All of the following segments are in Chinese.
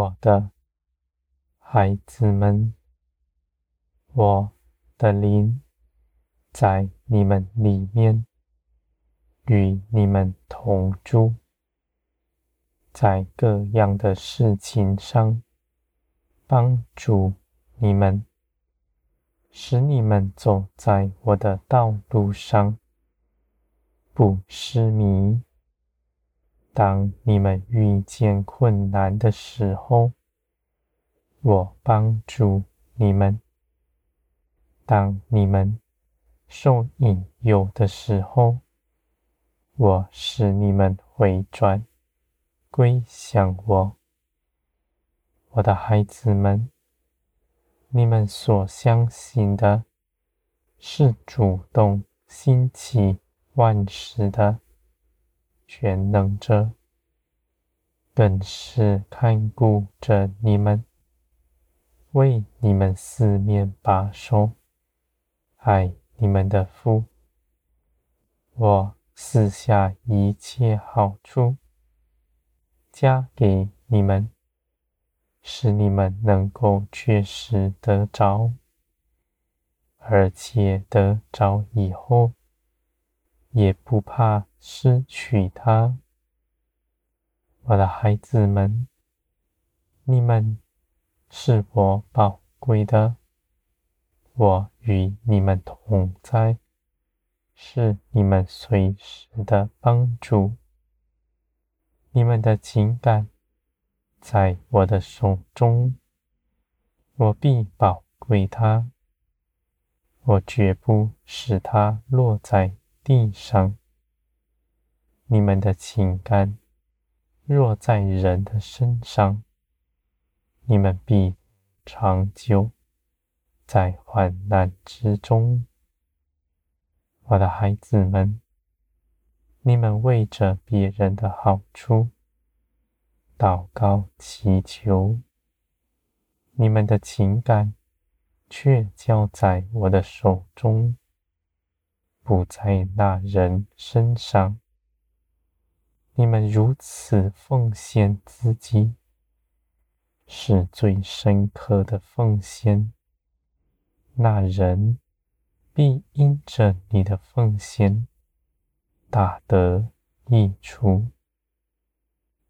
我的孩子们，我的灵在你们里面，与你们同住，在各样的事情上帮助你们，使你们走在我的道路上，不失迷。当你们遇见困难的时候，我帮助你们；当你们受引诱的时候，我使你们回转归向我。我的孩子们，你们所相信的是主动兴起万事的。全能者，更是看顾着你们，为你们四面把守，爱你们的父。我赐下一切好处，加给你们，使你们能够确实得着，而且得着以后，也不怕失去它，我的孩子们，你们是我宝贵的，我与你们同在，是你们随时的帮助。你们的情感在我的手中，我必宝贵它，我绝不使它落在地上，你们的情感若在人的身上，你们必长久在患难之中。我的孩子们，你们为着别人的好处祷告祈求，你们的情感却交在我的手中。不在那人身上，你们如此奉献自己，是最深刻的奉献。那人必因着你的奉献大得益处。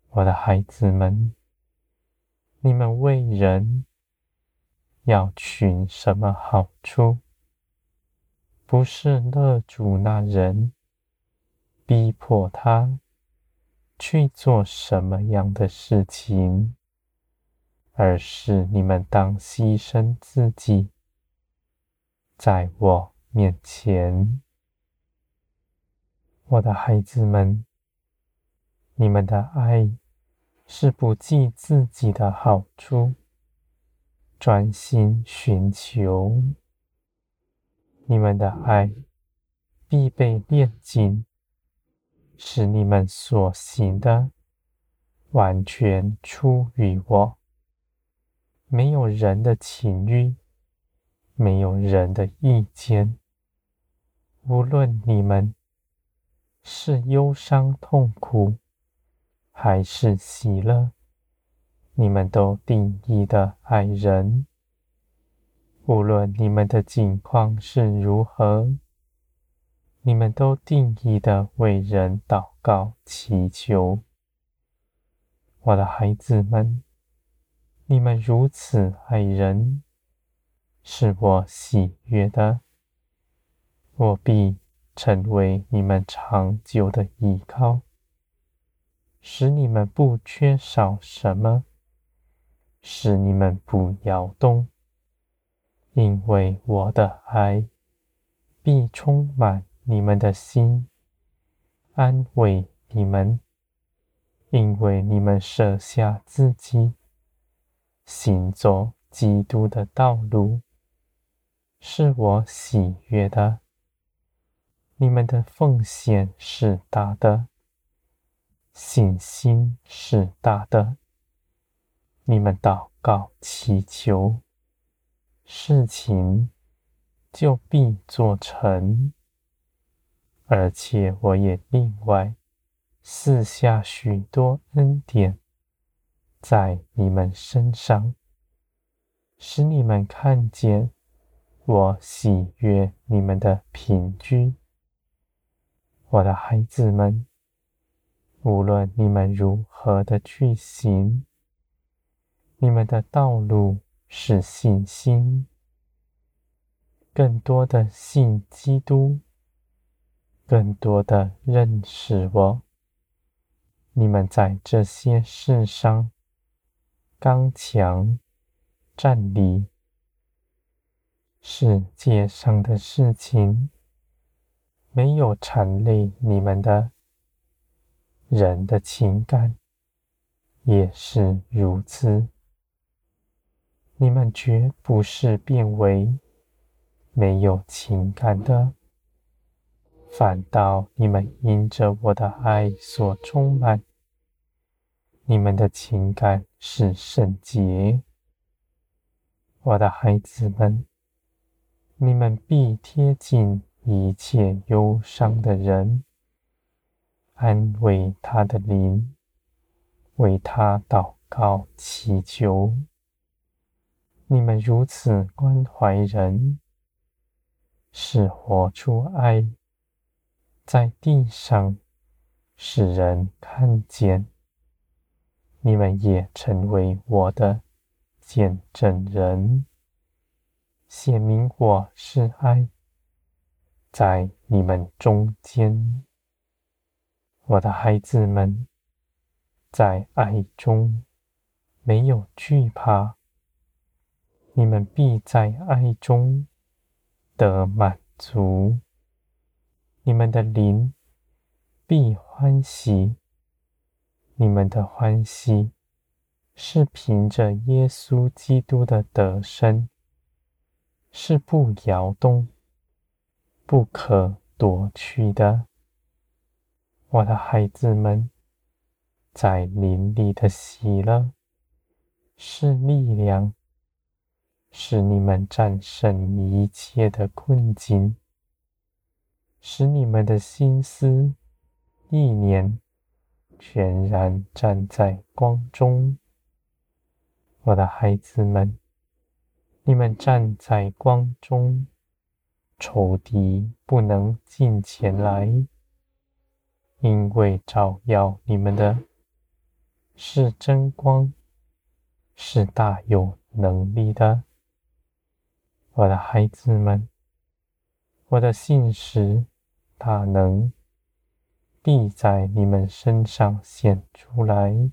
我的孩子们，你们为人要寻什么好处？不是勒住那人，逼迫他去做什么样的事情，而是你们当牺牲自己，在我面前，我的孩子们，你们的爱是不计自己的好处，专心寻求。你们的爱必被炼净，使你们所行的完全出于我。没有人的情欲，没有人的意见。无论你们是忧伤痛苦，还是喜乐，你们都定义的爱人。无论你们的境况是如何，你们都定义的为人祷告祈求。我的孩子们，你们如此爱人，是我喜悦的。我必成为你们长久的依靠，使你们不缺少什么，使你们不摇动。因为我的爱必充满你们的心，安慰你们。因为你们舍下自己，行走基督的道路，是我喜悦的。你们的奉献是大的，信心是大的。你们祷告祈求。事情就必做成，而且我也另外赐下许多恩典在你们身上，使你们看见我喜悦你们的平居。我的孩子们，无论你们如何的去行，你们的道路是信心，更多的信基督，更多的认识我。你们在这些事上刚强站立，世界上的事情。没有缠累你们的人的情感，也是如此。你们绝不是变为没有情感的，反倒你们因着我的爱所充满。你们的情感是圣洁，我的孩子们，你们必贴近。一切忧伤的人，安慰他的灵，为他祷告祈求。你们如此关怀人，是活出爱，在地上使人看见。你们也成为我的见证人，显明我是爱。在你们中间，我的孩子们，在爱中没有惧怕，你们必在爱中得满足，你们的灵必欢喜，你们的欢喜是凭着耶稣基督的得身，是不摇动。不可夺去的，我的孩子们，在灵里的喜乐是力量，使你们战胜一切的困境，使你们的心思意念全然站在光中。我的孩子们，你们站在光中。仇敌不能近前来，因为照耀你们的是真光，是大有能力的。我的孩子们，我的信实大能必在你们身上显出来，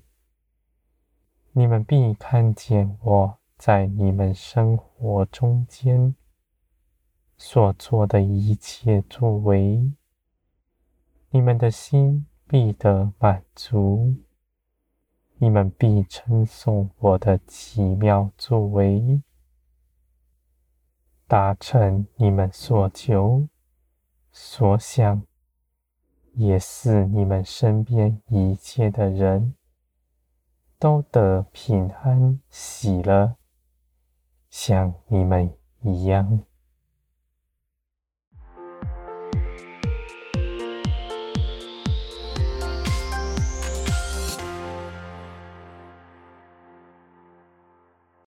你们必看见我在你们生活中间。所做的一切作为，你们的心必得满足，你们必称颂我的奇妙作为，达成你们所求。所想，也是你们身边一切的人都得平安喜乐，像你们一样。